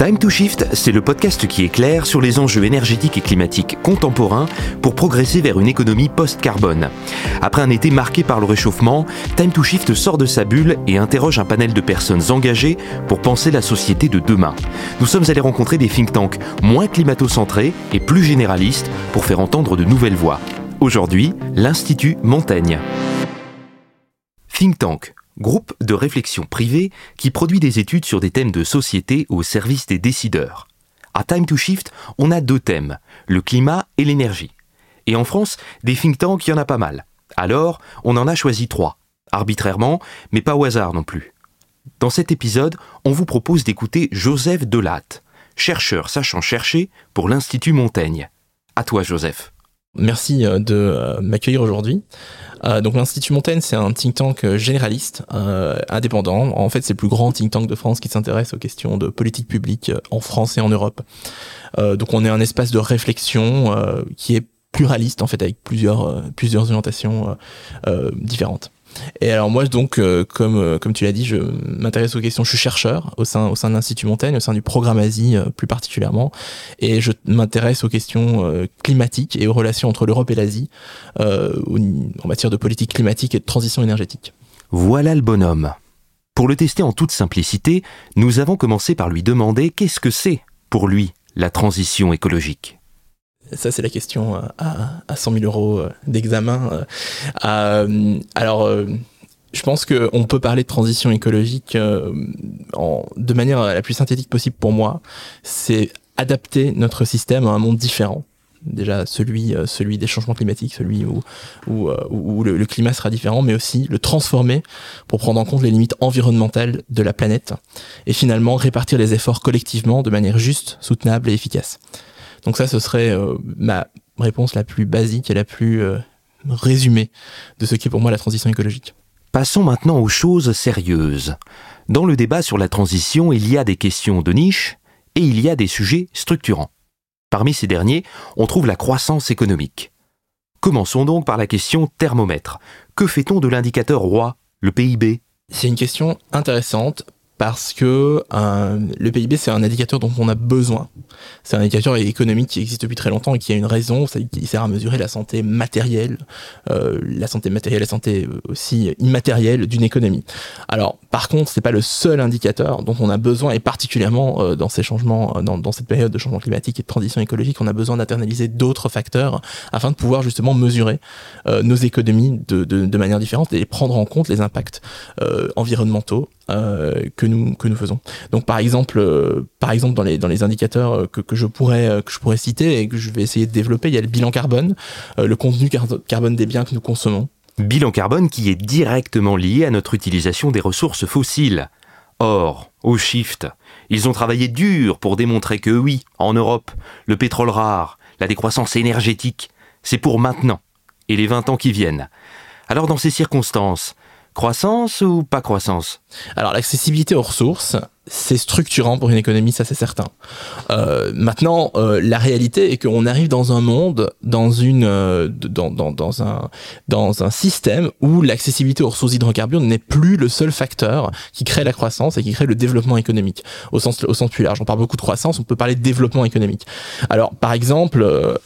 Time to Shift, c'est le podcast qui éclaire sur les enjeux énergétiques et climatiques contemporains pour progresser vers une économie post-carbone. Après un été marqué par le réchauffement, Time to Shift sort de sa bulle et interroge un panel de personnes engagées pour penser la société de demain. Nous sommes allés rencontrer des think tanks moins climato-centrés et plus généralistes pour faire entendre de nouvelles voix. Aujourd'hui, l'Institut Montaigne. Think Tank, groupe de réflexion privé qui produit des études sur des thèmes de société au service des décideurs. À Time to Shift, on a deux thèmes, le climat et l'énergie. Et en France, des think tanks, il y en a pas mal. Alors, on en a choisi trois, arbitrairement, mais pas au hasard non plus. Dans cet épisode, on vous propose d'écouter Joseph Delatte, chercheur sachant chercher pour l'Institut Montaigne. À toi, Joseph. Merci euh, de euh, m'accueillir aujourd'hui. Euh, donc l'Institut Montaigne, c'est un think tank généraliste, indépendant. En fait, c'est le plus grand think tank de France qui s'intéresse aux questions de politique publique en France et en Europe. donc on est un espace de réflexion qui est pluraliste en fait, avec plusieurs plusieurs orientations différentes. Et alors moi donc euh, comme euh, comme tu l'as dit, je m'intéresse aux questions. Je suis chercheur au sein au sein de l'Institut Montaigne, au sein du programme Asie euh, plus particulièrement, et je m'intéresse aux questions climatiques et aux relations entre l'Europe et l'Asie en matière de politique climatique et de transition énergétique. Voilà le bonhomme. Pour le tester en toute simplicité, nous avons commencé par lui demander qu'est-ce que c'est pour lui la transition écologique. Ça, c'est la question euh, à, à 100 000 euros euh, d'examen. Euh, alors, je pense qu'on peut parler de transition écologique de manière la plus synthétique possible pour moi. C'est adapter notre système à un monde différent. Déjà, celui, des changements climatiques, celui où, le, climat sera différent, mais aussi le transformer pour prendre en compte les limites environnementales de la planète et finalement répartir les efforts collectivement de manière juste, soutenable et efficace. Donc ça, ce serait euh, ma réponse la plus basique et la plus euh, résumée de ce qui est pour moi la transition écologique. Passons maintenant aux choses sérieuses. Dans le débat sur la transition, il y a des questions de niche et il y a des sujets structurants. Parmi ces derniers, on trouve la croissance économique. Commençons donc par la question thermomètre. Que fait-on de l'indicateur roi, le PIB C'est une question intéressante parce que euh, le PIB, c'est un indicateur dont on a besoin. C'est un indicateur économique qui existe depuis très longtemps et qui a une raison, il sert à mesurer la santé matérielle, euh, la santé matérielle, la santé aussi immatérielle d'une économie. Alors, par contre, c'est pas le seul indicateur dont on a besoin, et particulièrement euh, dans ces changements, dans, cette période de changement climatique et de transition écologique, on a besoin d'internaliser d'autres facteurs afin de pouvoir justement mesurer euh, nos économies de, manière différente et prendre en compte les impacts euh, environnementaux euh, que nous que nous faisons. Donc par exemple, euh, par exemple dans les dans les indicateurs euh, que, que je pourrais que je pourrais citer et que je vais essayer de développer, il y a le bilan carbone, le contenu carbone des biens que nous consommons. Bilan carbone qui est directement lié à notre utilisation des ressources fossiles. Or, au Shift, ils ont travaillé dur pour démontrer que oui, en Europe, le pétrole rare, la décroissance énergétique, c'est pour maintenant et les 20 ans qui viennent. Alors dans ces circonstances, Croissance ou pas croissance? Alors l'accessibilité aux ressources, c'est structurant pour une économie, ça c'est certain. Euh, maintenant, euh, la réalité est qu'on arrive dans un monde, dans une, euh, dans, dans, un, dans un système où l'accessibilité aux ressources hydrocarbures n'est plus le seul facteur qui crée la croissance et qui crée le développement économique au sens, au sens plus large. On parle beaucoup de croissance, on peut parler de développement économique. Alors, par exemple,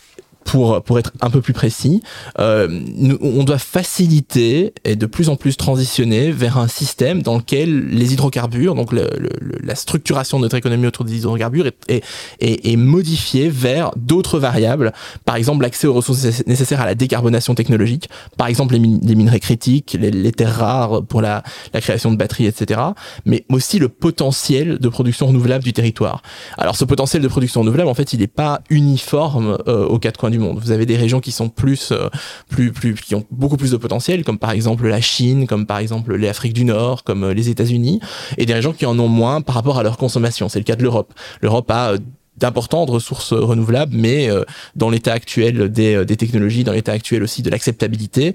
pour, pour être un peu plus précis, euh, on doit faciliter et de plus en plus transitionner vers un système dans lequel les hydrocarbures, donc le, le, la structuration de notre économie autour des hydrocarbures est, est, est, modifiée vers d'autres variables, par exemple l'accès aux ressources nécessaires à la décarbonation technologique, par exemple les, les minerais critiques, les, les, terres rares pour la, la création de batteries, etc., mais aussi le potentiel de production renouvelable du territoire. Alors ce potentiel de production renouvelable, en fait, il n'est pas uniforme euh, aux quatre coins monde. Vous avez des régions qui sont plus, euh, plus, plus, qui ont beaucoup plus de potentiel, comme par exemple la Chine, comme par exemple l'Afrique du Nord, comme euh, les États-Unis, et des régions qui en ont moins par rapport à leur consommation. C'est le cas de l'Europe. L'Europe a euh, d'importantes ressources renouvelables, mais dans l'état actuel des, technologies, dans l'état actuel aussi de l'acceptabilité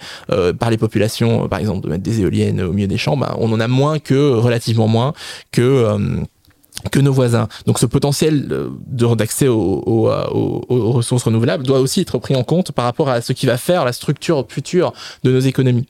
par les populations, par exemple de mettre des éoliennes au milieu des champs, ben, on en a moins que relativement moins que que nos voisins. Donc ce potentiel d'accès aux, aux, aux, aux, ressources renouvelables doit aussi être pris en compte par rapport à ce qui va faire la structure future de nos économies.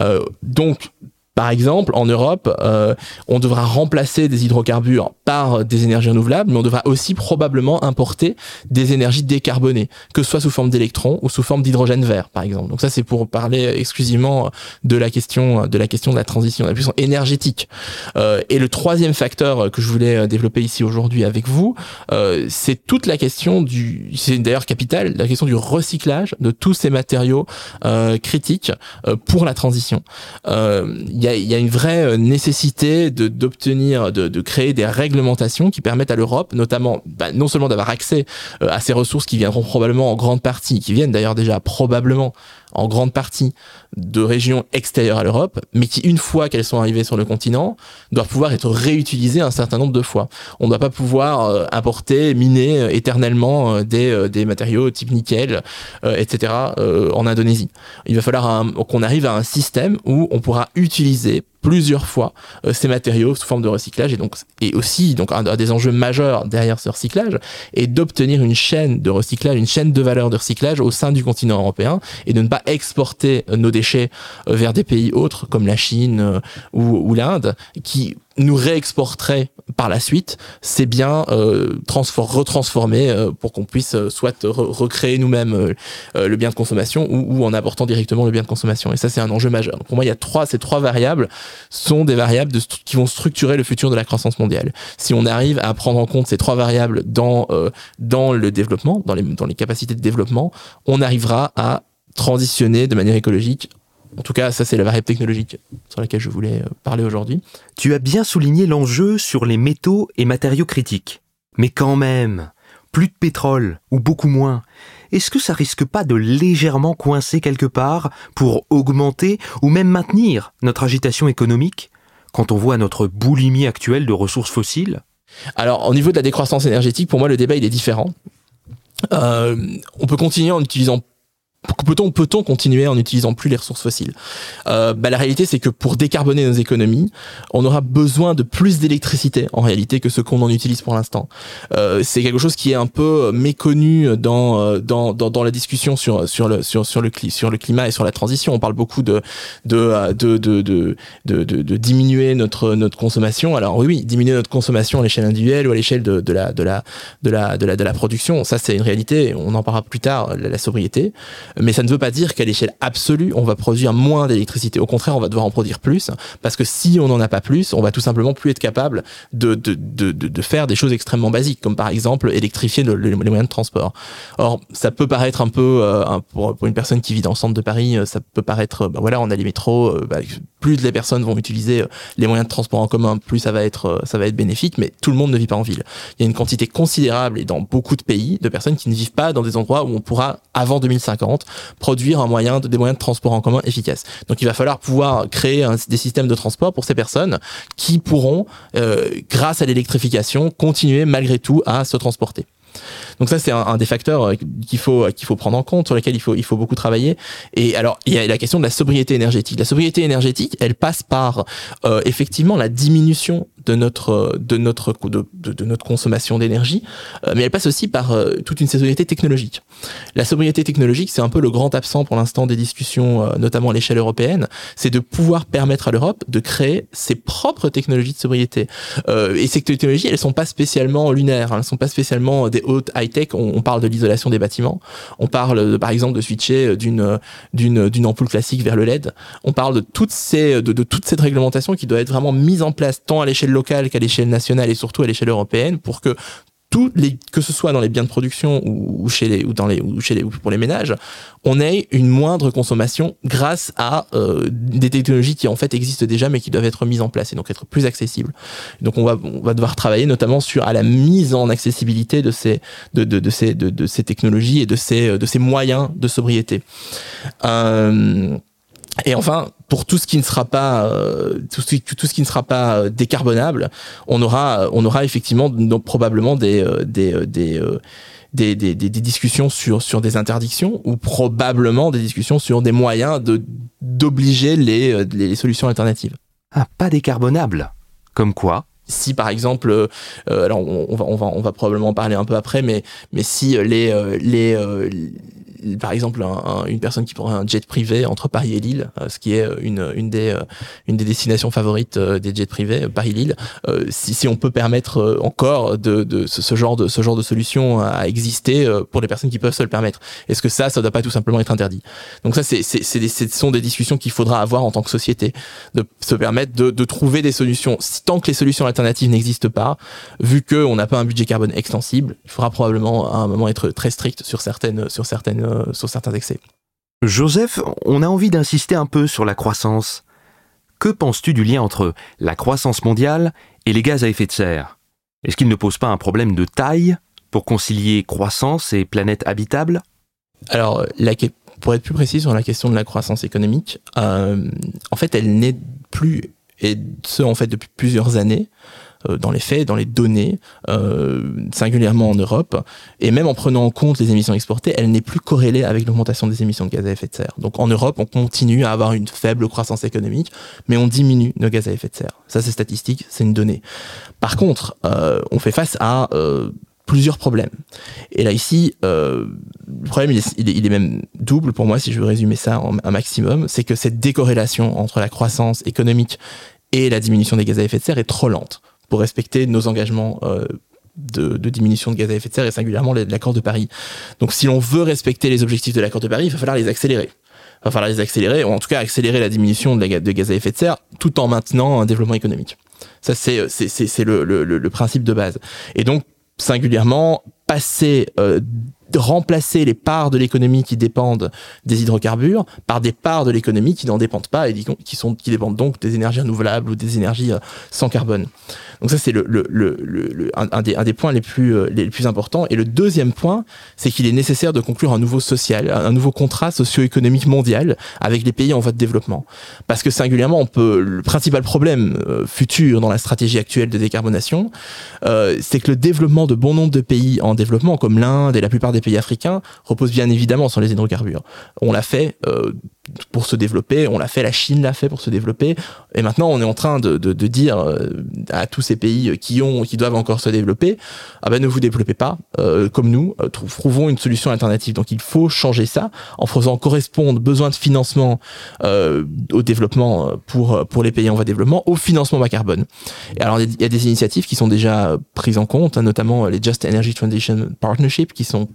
Euh, donc Par exemple, en Europe, euh, on devra remplacer des hydrocarbures par des énergies renouvelables, mais on devra aussi probablement importer des énergies décarbonées, que ce soit sous forme d'électrons ou sous forme d'hydrogène vert, par exemple. Donc ça, c'est pour parler exclusivement de la question de la question de la transition, de la puissance énergétique. Euh, et le troisième facteur que je voulais développer ici aujourd'hui avec vous, euh, c'est toute la question du, c'est d'ailleurs capital, la question du recyclage de tous ces matériaux euh, critiques euh, pour la transition. Euh, il y a, une vraie euh, nécessité de d'obtenir, de, de, créer des réglementations qui permettent à l'Europe, notamment, bah, non seulement d'avoir accès euh, à ces ressources qui viendront probablement en grande partie, qui viennent d'ailleurs déjà probablement en grande partie de régions extérieures à l'Europe, mais qui, une fois qu'elles sont arrivées sur le continent, doivent pouvoir être réutilisées un certain nombre de fois. On ne doit pas pouvoir euh, importer, miner éternellement des, des matériaux type nickel, etc., en Indonésie. Il va falloir qu'on arrive à un système où on pourra utiliser plusieurs fois euh, ces matériaux sous forme de recyclage et donc et aussi donc un, des enjeux majeurs derrière ce recyclage est d'obtenir une chaîne de recyclage, une chaîne de valeur de recyclage au sein du continent européen et de ne pas exporter euh, nos déchets euh, vers des pays autres comme la Chine ou, ou l'Inde qui nous réexporterait par la suite, c'est bien euh, retransformer euh, pour qu'on puisse euh, soit recréer nous-mêmes euh, euh, le bien de consommation ou, en apportant directement le bien de consommation. Et ça, c'est un enjeu majeur. Donc, pour moi, il y a trois, ces trois variables sont des variables qui vont structurer le futur de la croissance mondiale. Si on arrive à prendre en compte ces trois variables dans dans le développement, dans les dans les capacités de développement, on arrivera à transitionner de manière écologique en tout cas, ça c'est la variable technologique sur laquelle je voulais euh, parler aujourd'hui. Tu as bien souligné l'enjeu sur les métaux et matériaux critiques. Mais quand même, plus de pétrole, ou beaucoup moins, est-ce que ça risque pas de légèrement coincer quelque part pour augmenter ou même maintenir notre agitation économique quand on voit notre boulimie actuelle de ressources fossiles? Alors, au niveau de la décroissance énergétique, pour moi, le débat il est différent. Euh, on peut continuer en utilisant Peut-on peut -on continuer en n'utilisant plus les ressources fossiles? Euh, bah, La réalité, c'est que pour décarboner nos économies, on aura besoin de plus d'électricité en réalité que ce qu'on en utilise pour l'instant. Euh, c'est quelque chose qui est un peu méconnu dans, euh, la discussion sur, le, climat et sur la transition. On parle beaucoup de, euh, diminuer notre, consommation. Alors oui, oui, diminuer notre consommation à l'échelle individuelle ou à l'échelle de, la, production, ça c'est une réalité. On en parlera plus tard, la sobriété mais ça ne veut pas dire qu'à l'échelle absolue, on va produire moins d'électricité. Au contraire, on va devoir en produire plus, parce que si on n'en a pas plus, on va tout simplement plus être capable de, de, de, de, faire des choses extrêmement basiques, comme par exemple électrifier les moyens de transport. Or, ça peut paraître un peu, euh, pour, une personne qui vit dans le centre de Paris, euh, ça peut paraître, bah voilà, on a les métros, euh, bah, plus les personnes vont utiliser les moyens de transport en commun, plus ça va être, ça va être bénéfique, mais tout le monde ne vit pas en ville. Il y a une quantité considérable, et dans beaucoup de pays, de personnes qui ne vivent pas dans des endroits où on pourra, avant 2050, produire des moyens de transport en commun efficaces. Donc il va falloir pouvoir créer des systèmes de transport pour ces personnes qui pourront, euh, grâce à l'électrification, continuer malgré tout à se transporter. Donc ça, c'est un, des facteurs euh, qu'il faut qu'il faut prendre en compte, sur lesquels il faut beaucoup travailler. Et alors, il y a la question de la sobriété énergétique. La sobriété énergétique, elle passe par euh, effectivement la diminution de notre de notre de, notre consommation d'énergie, euh, mais elle passe aussi par euh, toute une sobriété technologique. La sobriété technologique, c'est un peu le grand absent pour l'instant des discussions, euh, notamment à l'échelle européenne. C'est de pouvoir permettre à l'Europe de créer ses propres technologies de sobriété. et ces technologies, elles sont pas spécialement lunaires, hein, elles sont pas spécialement des hautes high-tech. On, on, parle de l'isolation des bâtiments. On parle, par exemple, de switcher d'une d'une d'une ampoule classique vers le LED. On parle de toutes ces de toute cette réglementation qui doit être vraiment mise en place tant à l'échelle locale qu'à l'échelle nationale et surtout à l'échelle européenne pour que les, que ce soit dans les biens de production ou, chez les, ou dans les, ou chez les, ou pour les ménages, on ait une moindre consommation grâce à euh, des technologies qui en fait existent déjà mais qui doivent être mises en place et donc être plus accessibles. Donc on va, on va devoir travailler notamment sur à la mise en accessibilité de ces, de, de ces, de, de, ces technologies et de ces, de ces moyens de sobriété. Euh, et enfin, pour tout ce qui ne sera pas euh, tout, ce, tout ce qui ne sera pas euh, décarbonable, on aura on aura effectivement donc, probablement des euh, des des, des, des, des, discussions sur sur des interdictions ou probablement des discussions sur des moyens de d'obliger les, les solutions alternatives. Ah, pas décarbonable. Comme quoi? Si par exemple, euh, alors on, on, va on va on va probablement en parler un peu après, mais mais si les les par exemple une personne qui prend un jet privé entre Paris et Lille, ce qui est une, une des une des destinations favorites des jets privés, Paris-Lille. si, si on peut permettre encore de, de ce, genre de ce genre de solution à exister pour les personnes qui peuvent se le permettre, est-ce que ça, ça doit pas tout simplement être interdit? Donc ça, c'est c'est ce sont des discussions qu'il faudra avoir en tant que société, de se permettre de, de trouver des solutions. Tant que les solutions alternatives n'existent pas, vu qu'on n'a pas un budget carbone extensible, il faudra probablement à un moment être très strict sur certaines, sur certaines, euh, sur certains excès. Joseph, on a envie d'insister un peu sur la croissance. Que penses-tu du lien entre la croissance mondiale et les gaz à effet de serre? Est-ce qu'il ne pose pas un problème de taille pour concilier croissance et planète habitable? Alors, pour être plus précis sur la question de la croissance économique, euh, en fait, elle n'est plus, et ce en fait depuis plusieurs années, euh, dans les faits, dans les données, euh, singulièrement en Europe, et même en prenant en compte les émissions exportées, elle n'est plus corrélée avec l'augmentation des émissions de gaz à effet de serre. Donc en Europe, on continue à avoir une faible croissance économique, mais on diminue nos gaz à effet de serre. Ça, c'est statistique, c'est une donnée. Par contre, euh, on fait face à plusieurs problèmes. Et là ici, le problème il est, il est, même double pour moi si je veux résumer ça en, un maximum, c'est que cette décorrélation entre la croissance économique et la diminution des gaz à effet de serre est trop lente pour respecter nos engagements euh, de, diminution de gaz à effet de serre et singulièrement l'accord de Paris. Donc si l'on veut respecter les objectifs de l'accord de Paris, il va falloir les accélérer. Il va falloir les accélérer, ou en tout cas accélérer la diminution de, gaz à effet de serre tout en maintenant un développement économique. Ça, c'est le, le, le, principe de base. Et donc, singulièrement, passer euh, remplacer les parts de l'économie qui dépendent des hydrocarbures par des parts de l'économie qui n'en dépendent pas et qui, sont, qui dépendent donc des énergies renouvelables ou des énergies euh, sans carbone. Donc ça, c'est le, le, le, un, des, un, des, points les plus, euh, les plus importants. Et le deuxième point, c'est qu'il est nécessaire de conclure un nouveau social, un nouveau contrat socio-économique mondial avec les pays en voie de développement. Parce que singulièrement, on peut, le principal problème euh, futur dans la stratégie actuelle de décarbonation, euh, c'est que le développement de bon nombre de pays en développement, comme l'Inde et la plupart des pays africains, repose bien évidemment sur les hydrocarbures. On l'a fait euh, pour se développer, on l'a fait, la Chine l'a fait pour se développer, et maintenant on est en train de, de, dire euh, à tous ces pays qui ont, qui doivent encore se développer, ah ben ne vous développez pas euh, comme nous, euh, trouvons une solution alternative. Donc il faut changer ça en faisant correspondre besoin de financement au développement pour pour les pays en voie de développement au financement bas carbone. Et alors il y a des initiatives qui sont déjà prises en compte, hein, notamment les Just Energy Transition Partnership qui sont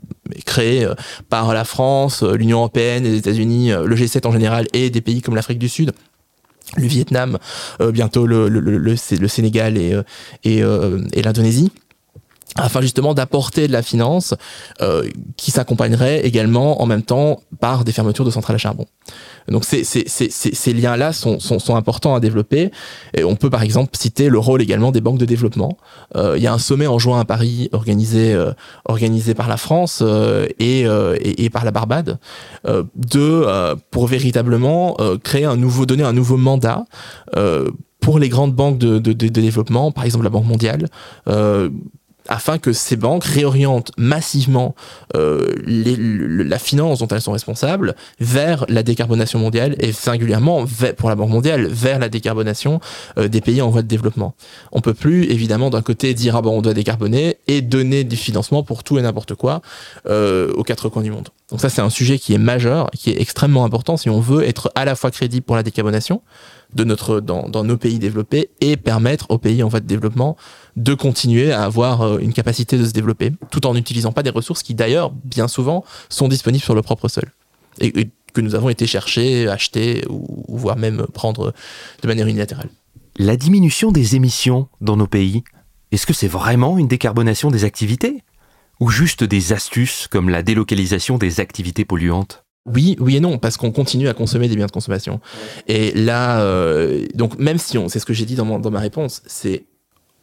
créées par la France, l'Union européenne, les États-Unis, le G7 en général et des pays comme l'Afrique du Sud le Vietnam, euh, bientôt le, Sénégal et, euh, euh, et l'Indonésie afin justement d'apporter de la finance euh, qui s'accompagnerait également en même temps par des fermetures de centrales à charbon. Donc ces, ces, ces, ces liens-là sont, sont, sont, importants à développer. Et on peut par exemple citer le rôle également des banques de développement. Euh, il y a un sommet en juin à Paris organisé, euh, organisé par la France euh, et, euh, et, et, par la Barbade de, pour véritablement créer un nouveau, donner un nouveau mandat pour les grandes banques de, de, de, développement, par exemple la Banque mondiale, euh, afin que ces banques réorientent massivement euh, la finance dont elles sont responsables vers la décarbonation mondiale et singulièrement pour la Banque mondiale vers la décarbonation euh, des pays en voie de développement. On peut plus évidemment d'un côté dire ah bon on doit décarboner et donner du financement pour tout et n'importe quoi euh, aux quatre coins du monde. Donc ça c'est un sujet qui est majeur, qui est extrêmement important si on veut être à la fois crédible pour la décarbonation de notre dans nos pays développés et permettre aux pays en voie de développement de continuer à avoir euh, une capacité de se développer, tout en n'utilisant pas des ressources qui d'ailleurs, bien souvent, sont disponibles sur le propre sol. Et, que nous avons été chercher, acheter, ou, voire même prendre de manière unilatérale. La diminution des émissions dans nos pays, est-ce que c'est vraiment une décarbonation des activités Ou juste des astuces comme la délocalisation des activités polluantes? Oui, oui et non, parce qu'on continue à consommer des biens de consommation. Et là, euh, donc même si on, c'est ce que j'ai dit dans, dans ma réponse, c'est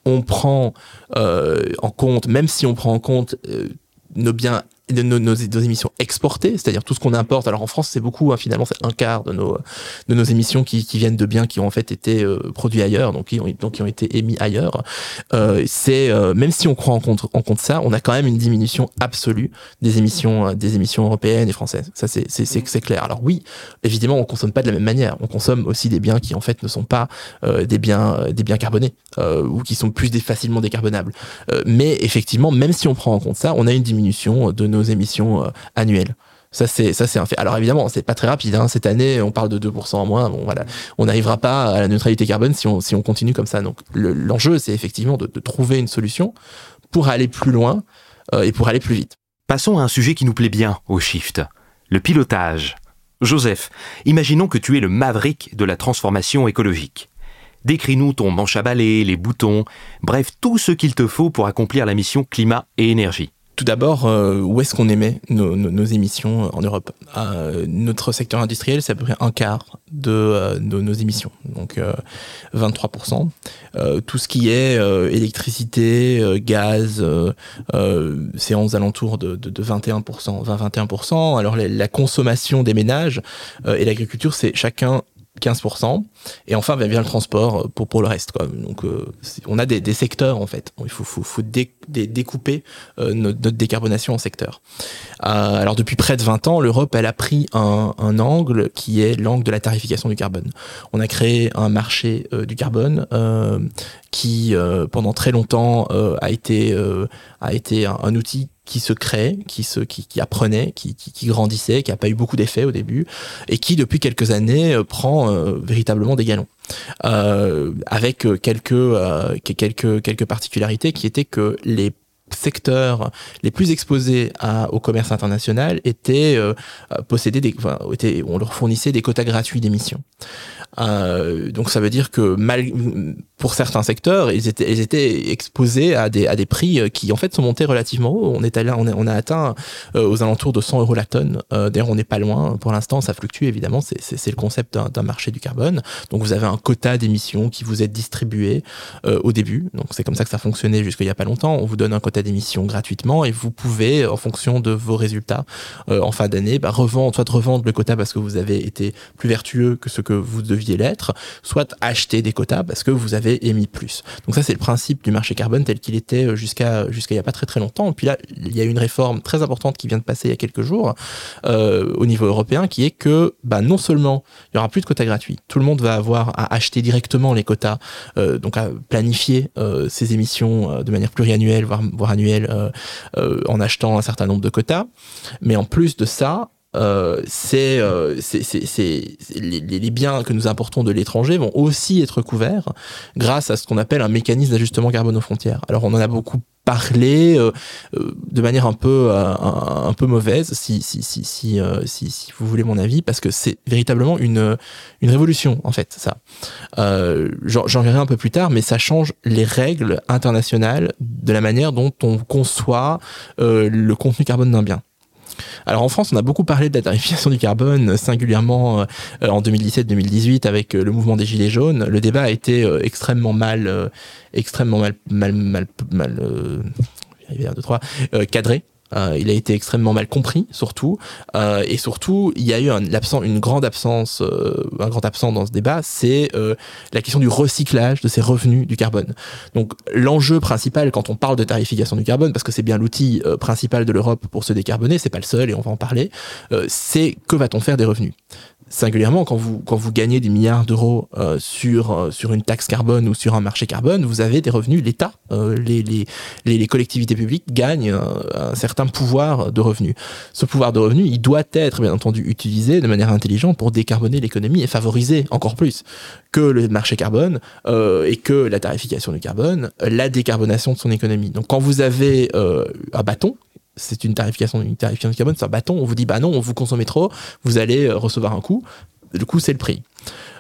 on prend euh, en compte, même si on prend en compte euh, nos biens de nos, nos, émissions exportées, c'est-à-dire tout ce qu'on importe. Alors en France, c'est beaucoup, hein, finalement, c'est un quart de nos, de nos émissions qui, viennent de biens qui ont en fait été euh, produits ailleurs, donc qui ont, donc qui ont été émis ailleurs. Euh, c'est euh, même si on croit en compte, en compte ça, on a quand même une diminution absolue des émissions, des émissions européennes et françaises. Ça, c'est c'est clair. Alors oui, évidemment, on consomme pas de la même manière. On consomme aussi des biens qui en fait ne sont pas des biens, des biens carbonés ou qui sont plus facilement décarbonables. mais effectivement, même si on prend en compte ça, on a une diminution de nos émissions euh, annuelles. Ça c'est ça c'est un fait. Alors évidemment, c'est pas très rapide. Hein. Cette année, on parle de 2% en moins. Bon voilà, on n'arrivera pas à la neutralité carbone si on si on continue comme ça. Donc l'enjeu, c'est effectivement de, trouver une solution pour aller plus loin euh, et pour aller plus vite. Passons à un sujet qui nous plaît bien au Shift, le pilotage. Joseph, imaginons que tu es le maverick de la transformation écologique. Décris-nous ton manche à balai, les boutons, bref, tout ce qu'il te faut pour accomplir la mission climat et énergie. Tout d'abord, euh, où est-ce qu'on émet nos, émissions en Europe? Euh, Notre secteur industriel, c'est à peu près un quart de, euh, nos émissions, donc 23%. tout ce qui est électricité, gaz, c'est aux alentours de, 21%, 20-21%. Alors la consommation des ménages et l'agriculture, c'est chacun 15%. Et enfin, vient le transport pour, pour le reste. Quoi. Donc, euh, on a des, secteurs, en fait. Il faut, faut, découper euh, notre, décarbonation en secteurs. Euh, alors, depuis près de 20 ans, l'Europe, elle a pris un, angle qui est l'angle de la tarification du carbone. On a créé un marché du carbone qui, pendant très longtemps, a été, a été un outil qui se crée, qui se, qui, qui apprenait, qui, qui, qui, grandissait, qui a pas eu beaucoup d'effets au début, et qui depuis quelques années euh, prend euh, véritablement des galons. Euh, avec quelques, quelques, quelques particularités qui étaient que les secteurs les plus exposés au commerce international étaient étaient, on leur fournissait des quotas gratuits d'émissions. Euh, donc ça veut dire que pour certains secteurs, ils étaient, exposés à des, prix euh, qui en fait sont montés relativement haut. On est allé, on, a atteint euh, aux alentours de 100 euros la tonne. Euh, D'ailleurs, on n'est pas loin. Pour l'instant, ça fluctue évidemment. C'est le concept d'un marché du carbone. Donc vous avez un quota d'émissions qui vous est distribué euh, au début. Donc c'est comme ça que ça fonctionnait jusqu'il y a pas longtemps. On vous donne un quota d'émissions gratuitement et vous pouvez, en fonction de vos résultats en fin d'année, bah, revendre, soit revendre le quota parce que vous avez été plus vertueux que ce que vous deviez l'être, soit acheter des quotas parce que vous avez émis plus. Donc ça, c'est le principe du marché carbone tel qu'il était euh, jusqu'à jusqu'à il y a pas très très longtemps. Et puis là, il y a une réforme très importante qui vient de passer il y a quelques jours euh, au niveau européen, qui est que bah, non seulement il y aura plus de quotas gratuits, tout le monde va avoir à acheter directement les quotas, euh, donc à planifier euh, ses émissions euh, de manière pluriannuelle, voire, voire annuelle, euh, en achetant un certain nombre de quotas. Mais en plus de ça, euh, c'est euh, les, les, biens que nous importons de l'étranger vont aussi être couverts grâce à ce qu'on appelle un mécanisme d'ajustement carbone aux frontières. Alors on en a beaucoup parlé euh, euh de manière un peu un, un, peu mauvaise si si si si, euh, si, si vous voulez mon avis parce que c'est véritablement une une révolution en fait ça. J'en verrai un peu plus tard mais ça change les règles internationales de la manière dont on conçoit le contenu carbone d'un bien alors en France, on a beaucoup parlé de la tarification du carbone, singulièrement euh, en 2017-2018 avec euh, le mouvement des Gilets jaunes. Le débat a été euh, extrêmement mal, extrêmement mal, mal, mal, mal, deux, trois, cadré euh, il a été extrêmement mal compris, surtout. Euh, et surtout, il y a eu un, une grande absence, euh, un grand absent dans ce débat, c'est la question du recyclage de ces revenus du carbone. Donc, l'enjeu principal quand on parle de tarification du carbone, parce que c'est bien l'outil principal de l'Europe pour se décarboner, c'est pas le seul et on va en parler, c'est que va-t-on faire des revenus? Singulièrement quand vous quand vous gagnez des milliards d'euros euh, sur euh, sur une taxe carbone ou sur un marché carbone, vous avez des revenus. L'État, euh, les, les, les collectivités publiques gagnent un, un, certain pouvoir de revenus. Ce pouvoir de revenus, il doit être bien entendu utilisé de manière intelligente pour décarboner l'économie et favoriser encore plus que le marché carbone et que la tarification du carbone, la décarbonation de son économie. Donc quand vous avez un bâton c'est une tarification, une tarification de carbone, c'est un bâton. On vous dit, bah non, vous consommez trop, vous allez euh, recevoir un coût. Le coût, c'est le prix.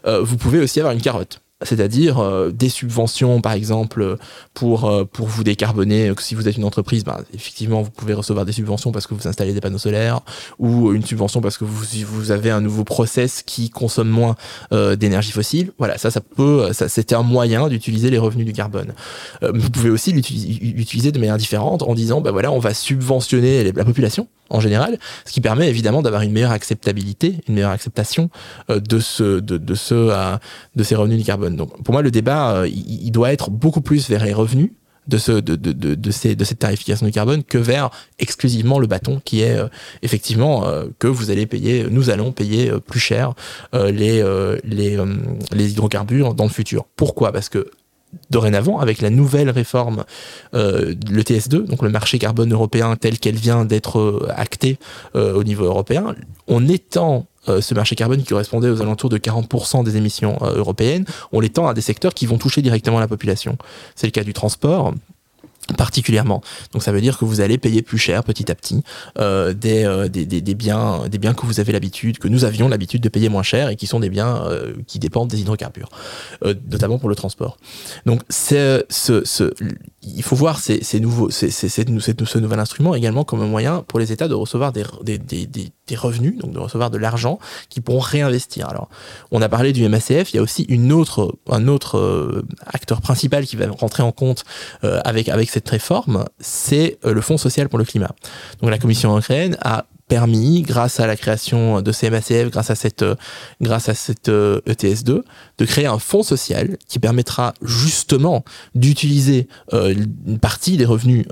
Euh, vous pouvez aussi avoir une carotte c'est-à-dire euh, des subventions par exemple pour euh, pour vous décarboner si vous êtes une entreprise bah, effectivement vous pouvez recevoir des subventions parce que vous installez des panneaux solaires ou une subvention parce que vous vous avez un nouveau process qui consomme moins euh, d'énergie fossile. Voilà ça ça peut ça c'était un moyen d'utiliser les revenus du carbone. Vous pouvez aussi l'utiliser de manière différente en disant bah voilà on va subventionner la population en général, ce qui permet évidemment d'avoir une meilleure acceptabilité, une meilleure acceptation euh, euh, de ces revenus du carbone. Donc, pour moi, le débat, euh, il, doit être beaucoup plus vers les revenus de cette tarification du carbone que vers exclusivement le bâton qui est effectivement que vous allez payer, nous allons payer plus cher les, les hydrocarbures dans le futur. Pourquoi? Parce que dorénavant, avec la nouvelle réforme, euh, le TS2, donc le marché carbone européen tel qu'elle vient d'être euh, actée euh, au niveau européen, on étend ce marché carbone qui correspondait aux alentours de 40% des émissions européennes, on l'étend à des secteurs qui vont toucher directement la population. C'est le cas du transport, particulièrement. Donc ça veut dire que vous allez payer plus cher petit à petit euh, des, euh, des, des, des, biens des biens que vous avez l'habitude que nous avions l'habitude de payer moins cher et qui sont des biens euh, qui dépendent des hydrocarbures notamment pour le transport. Donc c'est ce, ce il faut voir ces, ces nouveaux ces, ces, ce nouvel instrument également comme un moyen pour les États de recevoir des, des, des, des revenus donc de recevoir de l'argent qui pourront réinvestir. Alors on a parlé du MACF, il y a aussi une autre un autre acteur principal qui va rentrer en compte avec avec cette réforme, c'est euh, le Fonds social pour le climat. Donc la Commission européenne a permis, grâce à la création de CMACF, grâce à cette, euh, grâce à cette ETS2, euh, e de créer un fonds social qui permettra justement d'utiliser une partie des revenus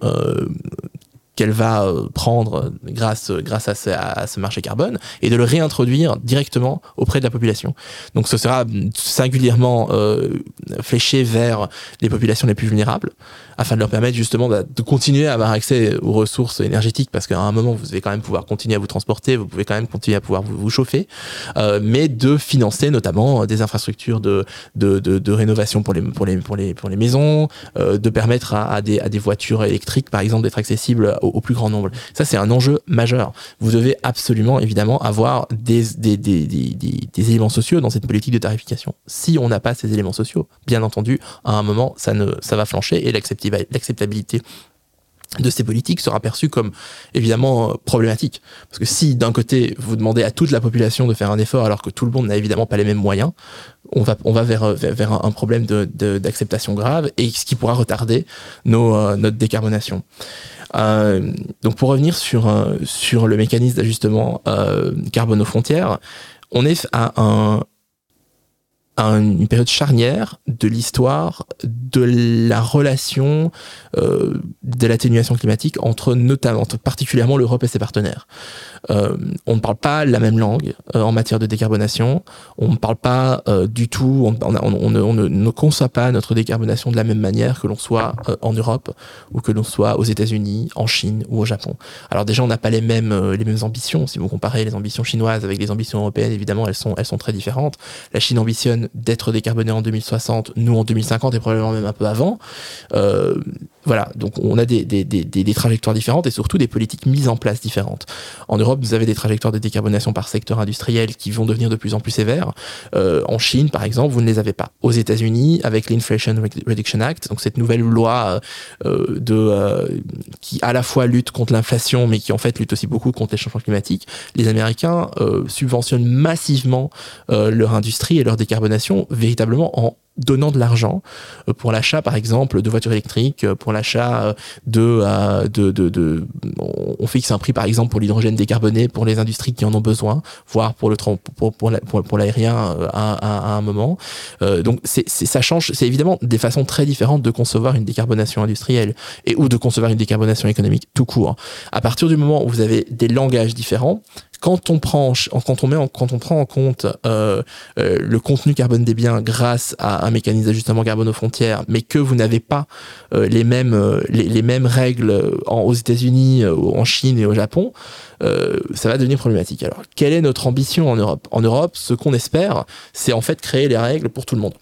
qu'elle va euh, prendre grâce, grâce à ce, marché carbone et de le réintroduire directement auprès de la population. Donc ce sera singulièrement euh, fléché vers les populations les plus vulnérables afin de leur permettre justement bah, de continuer à avoir accès aux ressources énergétiques parce qu'à un moment vous allez quand même pouvoir continuer à vous transporter, vous pouvez quand même continuer à pouvoir vous, chauffer, euh, mais de financer notamment des infrastructures de, de, de, rénovation pour les, pour les, pour les, pour les maisons, de permettre à, à, des, à des voitures électriques par exemple d'être accessibles au, plus grand nombre. Ça, c'est un enjeu majeur. Vous devez absolument, évidemment, avoir des, éléments sociaux dans cette politique de tarification. Si on n'a pas ces éléments sociaux, bien entendu, à un moment, ça, va flancher et l'acceptabilité de ces politiques sera perçue comme évidemment euh, problématique. Parce que si d'un côté vous demandez à toute la population de faire un effort alors que tout le monde n'a évidemment pas les mêmes moyens, on va, va vers, un problème d'acceptation grave et ce qui pourra retarder euh, notre décarbonation. Euh, donc pour revenir sur, euh, sur le mécanisme d'ajustement euh, carbone aux frontières, on est à un, une période charnière de l'histoire de la relation euh, de l'atténuation climatique entre notamment, particulièrement l'Europe et ses partenaires. Euh, on ne parle pas la même langue euh, en matière de décarbonation. On ne parle pas euh, du tout, on, on, on, on, ne, ne, conçoit pas notre décarbonation de la même manière que l'on soit euh, en Europe ou que l'on soit aux États-Unis, en Chine ou au Japon. Alors déjà, on n'a pas les mêmes les mêmes ambitions. Si vous comparez les ambitions chinoises avec les ambitions européennes, évidemment, elles sont elles sont très différentes. La Chine ambitionne d'être décarbonée en 2060, nous en 2050 et probablement même un peu avant. Euh, voilà, donc on a des, des, des, des, trajectoires différentes et surtout des politiques mises en place différentes. En Europe, vous avez des trajectoires de décarbonation par secteur industriel qui vont devenir de plus en plus sévères. Euh, en Chine, par exemple, vous ne les avez pas. Aux États-Unis, avec l'Inflation Reduction Act, donc cette nouvelle loi euh, de euh, qui à la fois lutte contre l'inflation, mais qui en fait lutte aussi beaucoup contre les changements climatiques, les Américains euh, subventionnent massivement euh, leur industrie et leur décarbonation véritablement en donnant de l'argent euh, pour l'achat par exemple de voitures électriques euh, pour l'achat euh, de, de, de, de, on fixe un prix par exemple pour l'hydrogène décarboné pour les industries qui en ont besoin voire pour le pour, pour, pour l'aérien à, un moment. Donc c'est ça change c'est évidemment des façons très différentes de concevoir une décarbonation industrielle et ou de concevoir une décarbonation économique tout court. À partir du moment où vous avez des langages différents quand on prend, quand on met, en, quand on prend en compte euh, euh, le contenu carbone des biens grâce à un mécanisme d'ajustement carbone aux frontières, mais que vous n'avez pas euh, les mêmes les, mêmes règles aux États-Unis, en Chine et au Japon, ça va devenir problématique. Alors, quelle est notre ambition en Europe? En Europe, ce qu'on espère, c'est en fait créer les règles pour tout le monde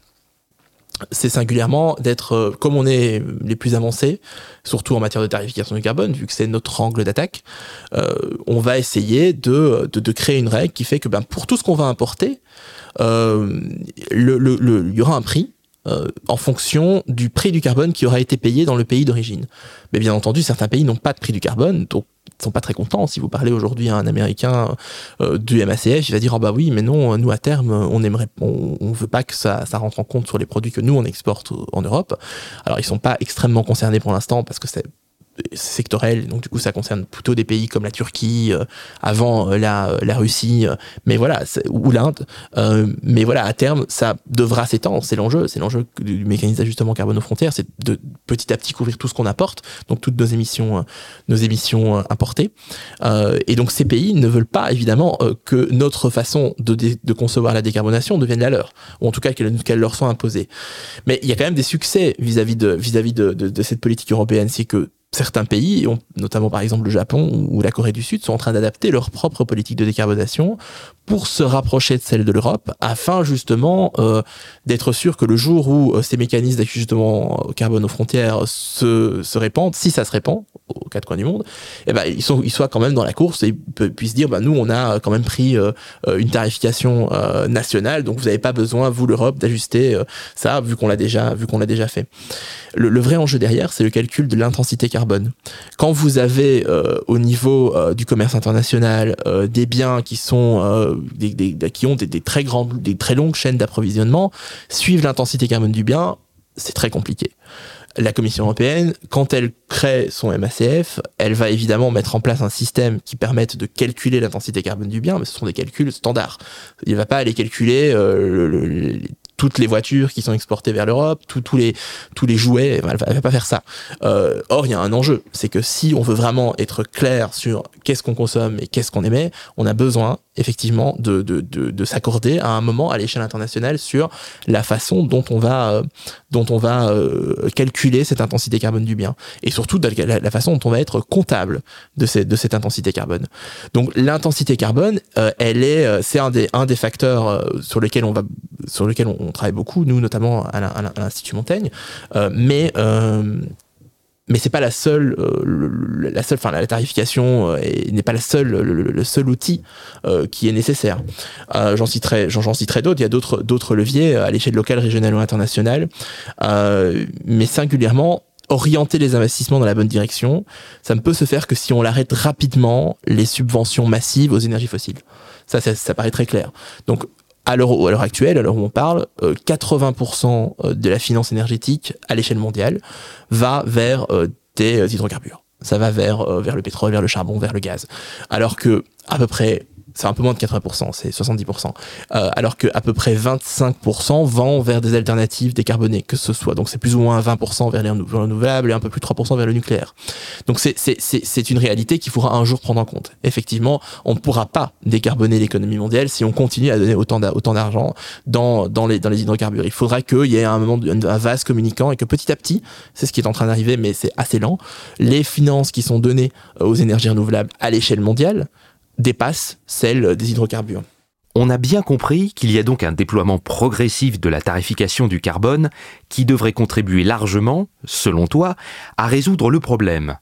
c'est singulièrement d'être, euh, comme on est les plus avancés, surtout en matière de tarification du carbone, vu que c'est notre angle d'attaque, euh, on va essayer de, créer une règle qui fait que ben, pour tout ce qu'on va importer, euh, il y aura un prix en fonction du prix du carbone qui aura été payé dans le pays d'origine. Mais bien entendu, certains pays n'ont pas de prix du carbone, donc sont pas très contents. Si vous parlez aujourd'hui à un Américain euh, du MACF, il va dire ah bah oui, mais non, nous à terme, on aimerait, on, on veut pas que ça, ça, rentre en compte sur les produits que nous on exporte en Europe. Alors ils sont pas extrêmement concernés pour l'instant parce que c'est sectoriel, donc du coup ça concerne plutôt des pays comme la Turquie, euh, avant euh, la, la Russie, mais voilà, ou l'Inde. mais voilà, à terme, ça devra s'étendre, c'est l'enjeu, c'est l'enjeu du mécanisme d'ajustement carbone aux frontières, c'est de petit à petit couvrir tout ce qu'on apporte, donc toutes nos émissions, nos émissions importées. et donc ces pays ne veulent pas évidemment que notre façon de, de concevoir la décarbonation devienne la leur, ou en tout cas qu'elle leur soit imposée. Mais il y a quand même des succès vis-à-vis de, vis-à-vis de, de, de cette politique européenne, c'est que certains pays, notamment par exemple le Japon ou la Corée du Sud, sont en train d'adapter leur propre politique de décarbonisation pour se rapprocher de celle de l'Europe, afin justement euh, d'être sûr que le jour où euh, ces mécanismes d'ajustement carbone aux frontières se, se répandent, si ça se répand aux quatre coins du monde, eh ben ils sont ils soient quand même dans la course et puissent dire bah nous on a quand même pris euh, une tarification nationale, donc vous n'avez pas besoin vous l'Europe d'ajuster ça vu qu'on l'a déjà vu déjà fait. Le, le, vrai enjeu derrière, c'est le calcul de l'intensité carbone. Quand vous avez au niveau du commerce international des biens qui sont qui ont des, très grandes, des très longues chaînes d'approvisionnement, suivre l'intensité carbone du bien, c'est très compliqué. La Commission européenne, quand elle crée son MACF, elle va évidemment mettre en place un système qui permette de calculer l'intensité carbone du bien, mais ce sont des calculs standards. Il ne va pas aller calculer euh, le, toutes les voitures qui sont exportées vers l'Europe, tous les, tous les jouets, elle va, va pas faire ça. Euh, or, il y a un enjeu, c'est que si on veut vraiment être clair sur qu'est-ce qu'on consomme et qu'est-ce qu'on émet, on a besoin effectivement de, de, de, de s'accorder à un moment à l'échelle internationale sur la façon dont on va, euh, dont on va euh, calculer cette intensité carbone du bien et surtout la, façon dont on va être comptable de, cette, de cette intensité carbone. Donc l'intensité carbone, elle est, c'est un des, un des facteurs sur lesquels on va, sur on travaille beaucoup, nous notamment à l'Institut Montaigne, mais mais c'est pas la seule, euh, la seule, enfin la tarification euh, n'est pas la seule, le, seul outil euh, qui est nécessaire. j'en citerai, j'en citerai d'autres. Il y a d'autres, d'autres leviers à l'échelle locale, régionale ou internationale, mais singulièrement orienter les investissements dans la bonne direction, ça ne peut se faire que si on l'arrête rapidement les subventions massives aux énergies fossiles. Ça, ça, ça paraît très clair. Donc, à l'heure actuelle, à l'heure où on parle, 80% euh, euh, de la finance énergétique à l'échelle mondiale va vers euh, des hydrocarbures. Ça va vers, vers le pétrole, vers le charbon, vers le gaz. Alors que à peu près c'est un peu moins de 80%, c'est 70%. Euh, alors que à peu près 25% vont vers des alternatives décarbonées, que ce soit. Donc c'est plus ou moins 20% vers les renouvelables et un peu plus de 3% vers le nucléaire. Donc c'est une réalité qu'il faudra un jour prendre en compte. Effectivement, on ne pourra pas décarboner l'économie mondiale si on continue à donner autant d'argent dans, dans, les, dans les hydrocarbures. Il faudra qu'il y ait un moment un vase communicant et que petit à petit, c'est ce qui est en train d'arriver, mais c'est assez lent, les finances qui sont données aux énergies renouvelables à l'échelle mondiale dépasse celle des hydrocarbures. On a bien compris qu'il y a donc un déploiement progressif de la tarification du carbone qui devrait contribuer largement, selon toi, à résoudre le problème.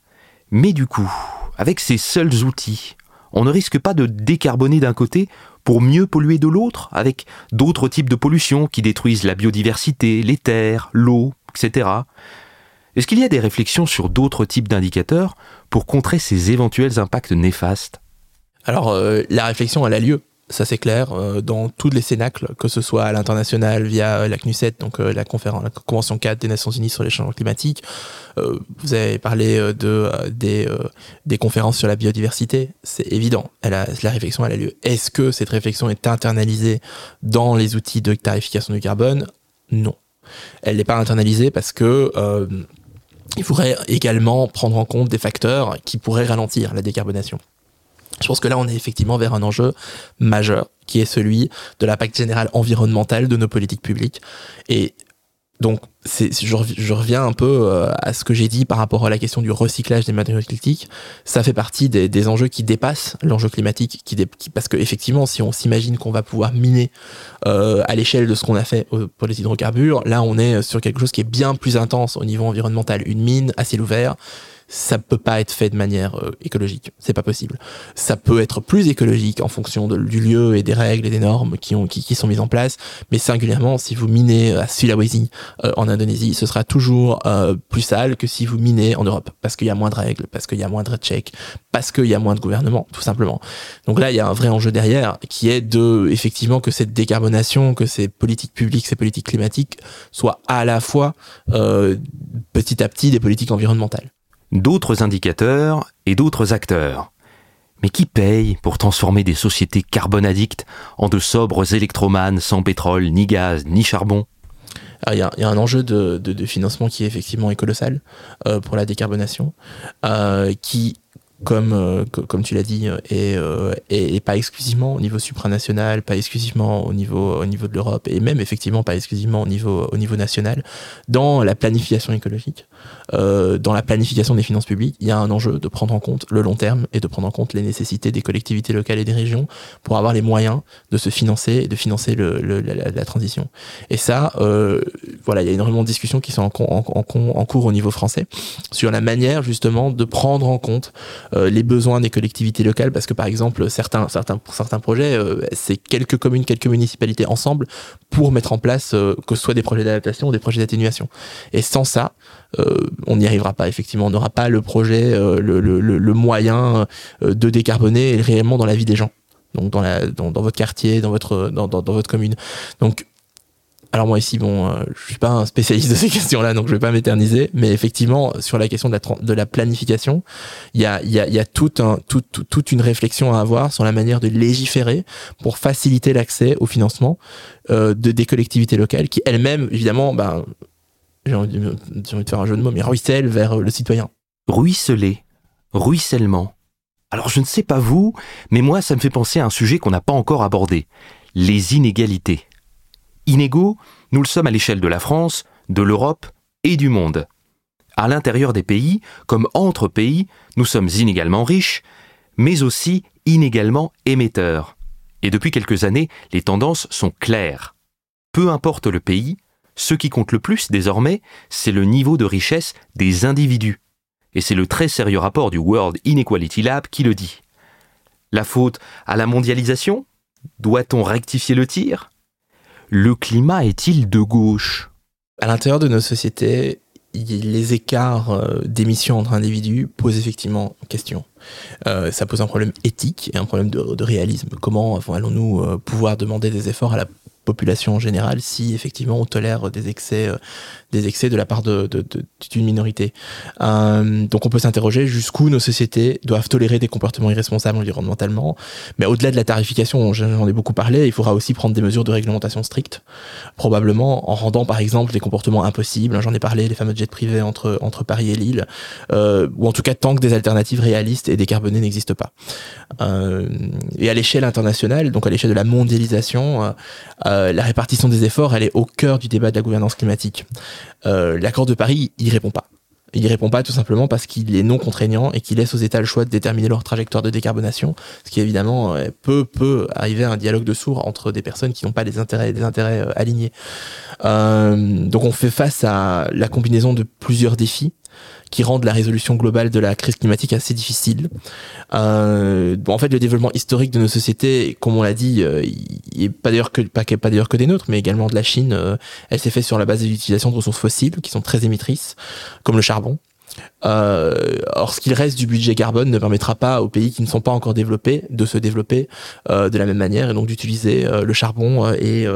Mais du coup, avec ces seuls outils, on ne risque pas de décarboner d'un côté pour mieux polluer de l'autre, avec d'autres types de pollution qui détruisent la biodiversité, les terres, l'eau, etc. Est-ce qu'il y a des réflexions sur d'autres types d'indicateurs pour contrer ces éventuels impacts néfastes? Alors euh, la réflexion, elle a lieu, ça c'est clair, euh, dans tous les cénacles, que ce soit à l'international via la CNUSET, donc euh, la, la Convention 4 des Nations Unies sur les changements climatiques. vous avez parlé de, des, conférences sur la biodiversité, c'est évident, la réflexion elle a lieu. Est-ce que cette réflexion est internalisée dans les outils de tarification du carbone? Non. Elle n'est pas internalisée parce que il faudrait également prendre en compte des facteurs qui pourraient ralentir la décarbonation. Je pense que là, on est effectivement vers un enjeu majeur, qui est celui de l'impact général environnemental de nos politiques publiques. Et donc, je, reviens un peu euh, à ce que j'ai dit par rapport à la question du recyclage des matériaux critiques. Ça fait partie des, enjeux qui dépassent l'enjeu climatique, qui, parce que effectivement, si on s'imagine qu'on va pouvoir miner euh, à l'échelle de ce qu'on a fait pour les hydrocarbures, là, on est sur quelque chose qui est bien plus intense au niveau environnemental. Une mine à ciel ouvert, ça peut pas être fait de manière euh, écologique. C'est pas possible. Ça peut être plus écologique en fonction de, du lieu et des règles et des normes qui, ont, qui, qui sont mises en place. Mais singulièrement, si vous minez à Sulawesi, euh, en Indonésie, ce sera toujours euh, plus sale que si vous minez en Europe. Parce qu'il y a moins de règles, parce qu'il y a moins de checks, parce qu'il y a moins de gouvernement, tout simplement. Donc là, il y a un vrai enjeu derrière qui est de, effectivement, que cette décarbonation, que ces politiques publiques, ces politiques climatiques soient à la fois, petit à petit, des politiques environnementales. D'autres indicateurs et d'autres acteurs. Mais qui paye pour transformer des sociétés carbone addictes en de sobres électromanes sans pétrole, ni gaz, ni charbon? Il y, a, un enjeu de, financement qui est effectivement colossal euh, pour la décarbonation, euh, qui comme, euh, comme tu l'as dit, et, et, pas exclusivement au niveau supranational, pas exclusivement au niveau, au niveau de l'Europe, et même effectivement pas exclusivement au niveau, au niveau national, dans la planification écologique. Euh, dans la planification des finances publiques, il y a un enjeu de prendre en compte le long terme et de prendre en compte les nécessités des collectivités locales et des régions pour avoir les moyens de se financer et de financer le, la, transition. Et ça, euh, voilà, il y a énormément de discussions qui sont en, cours au niveau français sur la manière justement de prendre en compte euh, les besoins des collectivités locales, parce que par exemple, certains, certains, certains projets, euh, c'est quelques communes, quelques municipalités ensemble pour mettre en place euh, que ce soit des projets d'adaptation ou des projets d'atténuation. Et sans ça, euh, on n'y arrivera pas, effectivement. On n'aura pas le projet, euh, le, moyen euh, de décarboner réellement dans la vie des gens. Donc dans, la, dans, votre quartier, dans votre, dans, votre commune. Donc alors moi ici, bon, je suis pas un spécialiste de ces questions-là, donc je vais pas m'éterniser, mais effectivement, sur la question de la, planification, il y a, toute une réflexion à avoir sur la manière de légiférer pour faciliter l'accès au financement de, des collectivités locales, qui elles-mêmes, évidemment, ben, j'ai envie, de faire un jeu de mots, mais ruisselle vers le citoyen. Ruisseler, ruissellement. Alors je ne sais pas vous, mais moi ça me fait penser à un sujet qu'on n'a pas encore abordé, les inégalités. Inégaux, nous le sommes à l'échelle de la France, de l'Europe et du monde. À l'intérieur des pays, comme entre pays, nous sommes inégalement riches, mais aussi inégalement émetteurs. Et depuis quelques années, les tendances sont claires. Peu importe le pays, ce qui compte le plus désormais, c'est le niveau de richesse des individus. Et c'est le très sérieux rapport du World Inequality Lab qui le dit. La faute à la mondialisation? Doit-on rectifier le tir? Le climat est-il de gauche? À l'intérieur de nos sociétés, les écarts euh, d'émissions entre individus posent effectivement question. Euh, ça pose un problème éthique et un problème de, réalisme. Comment allons-nous euh, pouvoir demander des efforts à la population en général si effectivement on tolère des excès, euh, des excès de la part d'une minorité. Euh, donc on peut s'interroger jusqu'où nos sociétés doivent tolérer des comportements irresponsables environnementalement. Mais au-delà de la tarification, j'en ai beaucoup parlé, il faudra aussi prendre des mesures de réglementation strictes, probablement en rendant par exemple des comportements impossibles. J'en ai parlé, les fameux jets privés entre, Paris et Lille, euh, ou en tout cas tant que des alternatives réalistes et décarbonées n'existent pas. Et à l'échelle internationale, donc à l'échelle de la mondialisation, euh, la répartition des efforts, elle est au cœur du débat de la gouvernance climatique. Euh, l'accord de Paris, il répond pas. Il répond pas tout simplement parce qu'il est non contraignant et qu'il laisse aux États le choix de déterminer leur trajectoire de décarbonation, ce qui évidemment euh, peut peut arriver à un dialogue de sourds entre des personnes qui n'ont pas des intérêts des intérêts alignés. donc on fait face à la combinaison de plusieurs défis qui rendent la résolution globale de la crise climatique assez difficile. Euh, bon, en fait, le développement historique de nos sociétés, comme on l'a dit, euh, pas d'ailleurs que pas, pas d'ailleurs que des nôtres, mais également de la Chine. Euh, elle s'est faite sur la base de l'utilisation de ressources fossiles qui sont très émettrices, comme le charbon. Euh, or, ce qu'il reste du budget carbone ne permettra pas aux pays qui ne sont pas encore développés de se développer euh, de la même manière et donc d'utiliser euh, le charbon et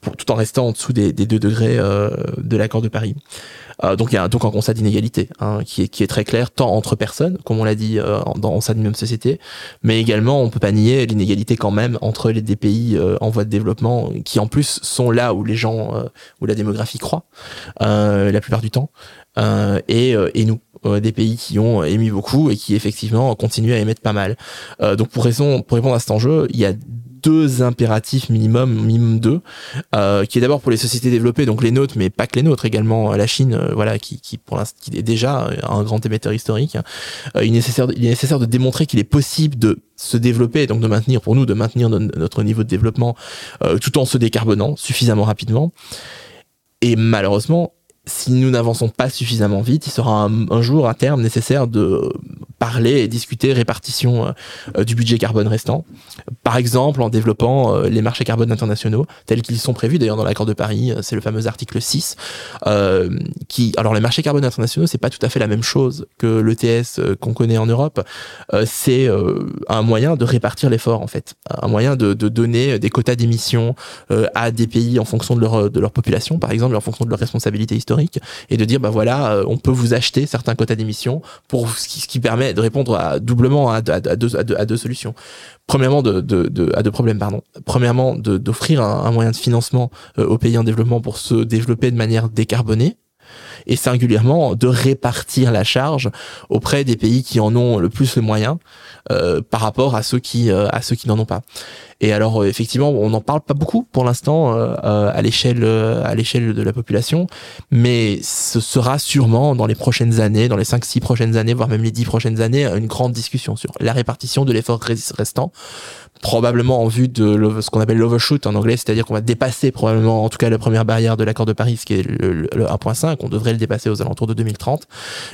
pour, tout en restant en dessous des, des 2 degrés de l'accord de Paris. Euh, donc il y a donc un constat d'inégalité hein, qui, est, qui est très clair, tant entre personnes, comme on l'a dit euh, dans sa même société, mais également on peut pas nier l'inégalité quand même entre les des pays euh, en voie de développement qui en plus sont là où les gens, où la démographie croît la plupart du temps, et, et nous des pays qui ont émis beaucoup et qui effectivement continuent à émettre pas mal. donc pour raison, pour répondre à cet enjeu, il y a deux impératifs minimum, minimum deux, euh, qui est d'abord pour les sociétés développées, donc les nôtres, mais pas que les nôtres, également euh, la Chine, euh, voilà, qui, pour l'instant qui est déjà un grand émetteur historique. il, est nécessaire, il est nécessaire de démontrer qu'il est possible de se développer, donc de maintenir pour nous de maintenir notre niveau de développement tout en se décarbonant suffisamment rapidement. Et malheureusement, si nous n'avançons pas suffisamment vite, il sera un, jour, à terme, nécessaire de parler et discuter répartition du budget carbone restant. Par exemple, en développant les marchés carbone internationaux tels qu'ils sont prévus d'ailleurs dans l'accord de Paris, c'est le fameux article 6 qui alors les marchés carbone internationaux, c'est pas tout à fait la même chose que l'ETS qu'on connaît en Europe. c'est un moyen de répartir l'effort en fait, un moyen de, de donner des quotas d'émissions à des pays en fonction de leur de leur population par exemple, en fonction de leur responsabilité historique et de dire bah voilà, on peut vous acheter certains quotas d'émissions pour ce qui, ce qui, permet de répondre à, doublement à, deux, solutions. Premièrement, de, à deux problèmes, pardon. Premièrement, d'offrir un, un, moyen de financement euh, aux pays en développement pour se développer de manière décarbonée et singulièrement de répartir la charge auprès des pays qui en ont le plus les moyens euh, par rapport à ceux qui euh, à ceux qui n'en ont pas. Et alors euh, effectivement, on n'en parle pas beaucoup pour l'instant euh, à l'échelle à l'échelle de la population, mais ce sera sûrement dans les prochaines années, dans les 5 6 prochaines années, voire même les 10 prochaines années, une grande discussion sur la répartition de l'effort restant probablement en vue de ce qu'on appelle l'overshoot en anglais, c'est-à-dire qu'on va dépasser probablement, en tout cas, la première barrière de l'accord de Paris, ce qui est le, 1.5, on devrait le dépasser aux alentours de 2030.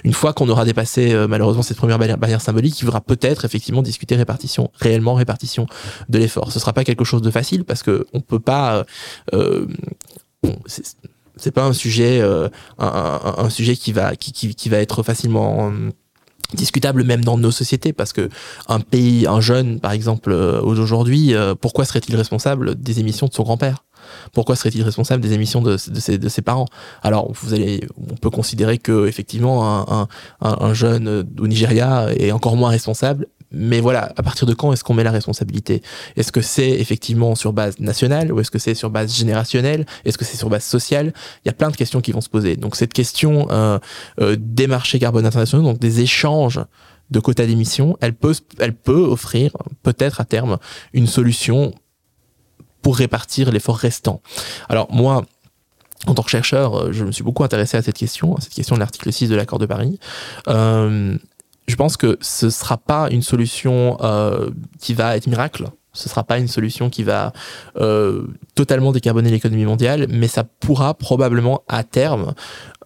Une fois qu'on aura dépassé euh, malheureusement cette première barrière, symbolique, il faudra peut-être effectivement discuter répartition, réellement répartition de l'effort. Ce sera pas quelque chose de facile parce que on peut pas, euh, euh bon, c'est pas un sujet, euh, un, sujet qui va, qui, va être facilement discutable même dans nos sociétés parce que un pays, un jeune par exemple euh, aujourd'hui, euh, pourquoi serait-il responsable des émissions de son grand-père? Pourquoi serait-il responsable des émissions de, ses, parents? Alors, vous allez, on peut considérer que effectivement un, un, un jeune au Nigeria est encore moins responsable, mais voilà, à partir de quand est-ce qu'on met la responsabilité? Est-ce que c'est effectivement sur base nationale ou est-ce que c'est sur base générationnelle? Est-ce que c'est sur base sociale? Il y a plein de questions qui vont se poser. Donc cette question euh, euh, des marchés carbone internationaux, donc des échanges de quotas d'émissions, elle peut, elle peut offrir peut-être à terme une solution pour répartir l'effort restant. Alors moi, en tant que chercheur, je me suis beaucoup intéressé à cette question, à cette question de l'article 6 de l'accord de Paris. Euh, je pense que ce sera pas une solution euh, qui va être miracle. Ce sera pas une solution qui va euh, totalement décarboner l'économie mondiale, mais ça pourra probablement à terme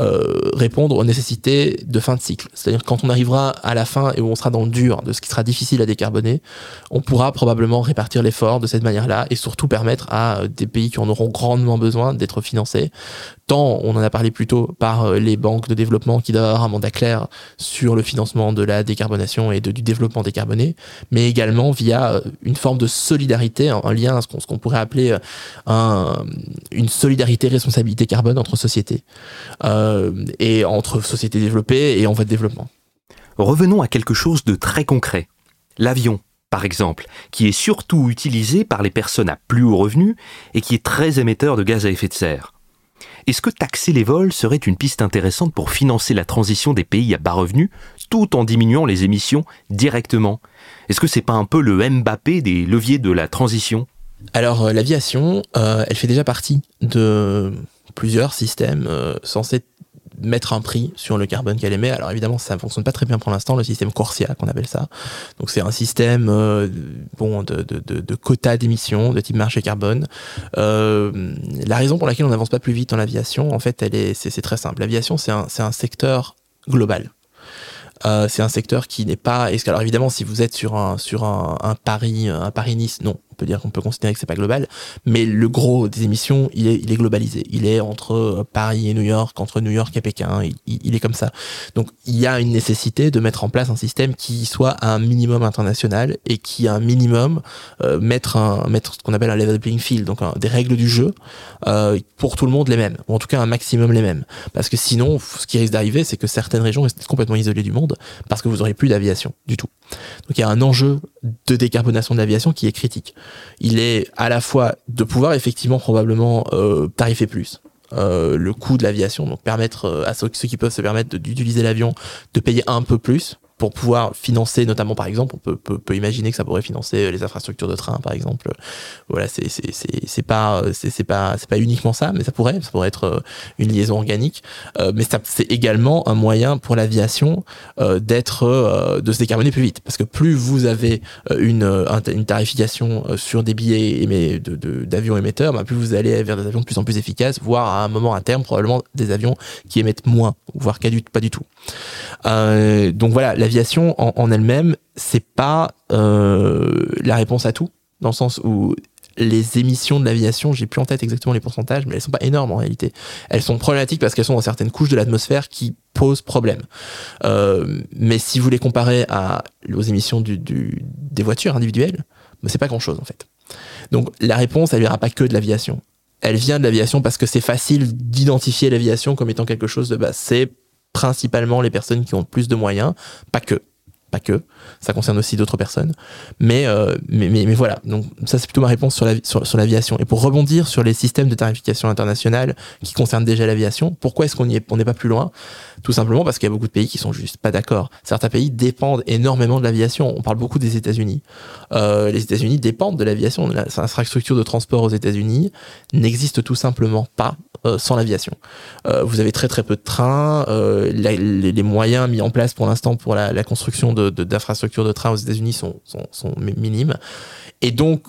euh, répondre aux nécessités de fin de cycle. C'est-à-dire quand on arrivera à la fin et où on sera dans le dur de ce qui sera difficile à décarboner, on pourra probablement répartir l'effort de cette manière-là et surtout permettre à des pays qui en auront grandement besoin d'être financés tant, on en a parlé plus tôt, par euh, les banques de développement qui doivent avoir un mandat clair sur le financement de la décarbonation et de, du développement décarboné, mais également via euh, une forme de solidarité, un, lien à ce qu'on pourrait appeler euh, un, une solidarité responsabilité carbone entre sociétés, euh, et entre sociétés développées et en voie de développement. Revenons à quelque chose de très concret. L'avion, par exemple, qui est surtout utilisé par les personnes à plus haut revenu et qui est très émetteur de gaz à effet de serre. Est-ce que taxer les vols serait une piste intéressante pour financer la transition des pays à bas revenus tout en diminuant les émissions directement? Est-ce que c'est pas un peu le Mbappé des leviers de la transition? Alors euh, l'aviation, euh, elle fait déjà partie de plusieurs systèmes euh, censés mettre un prix sur le carbone qu'elle émet. Alors évidemment, ça ne fonctionne pas très bien pour l'instant, le système Corsia qu'on appelle ça. Donc c'est un système euh, bon de, de, quotas d'émissions de type marché carbone. Euh, la raison pour laquelle on n'avance pas plus vite dans l'aviation, en fait, elle est c'est très simple. L'aviation, c'est un, un secteur global. Euh, c'est un secteur qui n'est pas. Alors évidemment, si vous êtes sur un sur un, Paris un Paris Nice, non, on peut dire qu'on peut considérer que c'est pas global, mais le gros des émissions, il est, globalisé. Il est entre euh, Paris et New York, entre New York et Pékin. Il, est comme ça. Donc il y a une nécessité de mettre en place un système qui soit à un minimum international et qui a un minimum euh, mettre un ce qu'on appelle un level playing field, donc des règles du jeu euh, pour tout le monde les mêmes, ou en tout cas un maximum les mêmes. Parce que sinon, ce qui risque d'arriver, c'est que certaines régions restent complètement isolées du monde parce que vous aurez plus d'aviation du tout. Donc il y a un enjeu de décarbonation de l'aviation qui est critique. Il est à la fois de pouvoir effectivement probablement euh, tarifer plus. Euh, le coût de l'aviation, donc permettre euh, à ceux, ceux qui peuvent se permettre d'utiliser l'avion de payer un peu plus pour pouvoir financer, notamment par exemple, on peut, peut, peut, imaginer que ça pourrait financer les infrastructures de train, par exemple. Voilà, c'est pas c'est pas c'est pas uniquement ça, mais ça pourrait ça pourrait être euh, une liaison organique. Euh, mais c'est également un moyen pour l'aviation euh, d'être euh, de se décarboner plus vite, parce que plus vous avez euh, une une tarification sur des billets de d'avions de, émetteurs, bah, plus vous allez vers des avions de plus en plus efficaces, voire à un moment à terme probablement des avions qui émettent moins, voire pas du, tout. donc voilà l'aviation en, elle-même, c'est pas euh, la réponse à tout, dans le sens où les émissions de l'aviation, j'ai plus en tête exactement les pourcentages, mais elles sont pas énormes en réalité. Elles sont problématiques parce qu'elles sont dans certaines couches de l'atmosphère qui posent problème. Euh, mais si vous les comparez aux émissions des voitures individuelles, ben c'est pas grand chose en fait. Donc la réponse, elle viendra pas que de l'aviation. Elle vient de l'aviation parce que c'est facile d'identifier l'aviation comme étant quelque chose de base. C'est principalement les personnes qui ont plus de moyens, pas que pas que, ça concerne aussi d'autres personnes. Mais, euh, mais, mais, mais, voilà, donc ça c'est plutôt ma réponse sur l'aviation. Sur, et pour rebondir sur les systèmes de tarification internationale qui concernent déjà l'aviation, pourquoi est-ce qu'on n'est pas plus loin? Tout simplement parce qu'il y a beaucoup de pays qui sont juste pas d'accord. Certains pays dépendent énormément de l'aviation. On parle beaucoup des États-Unis. Euh, les États-Unis dépendent de l'aviation. L'infrastructure de transport aux États-Unis n'existe tout simplement pas euh, sans l'aviation. Vous avez très très peu de trains. Les, les, moyens mis en place pour l'instant pour la, la construction d'infrastructures de, de, trains aux États-Unis sont, sont, sont, minimes. Et donc,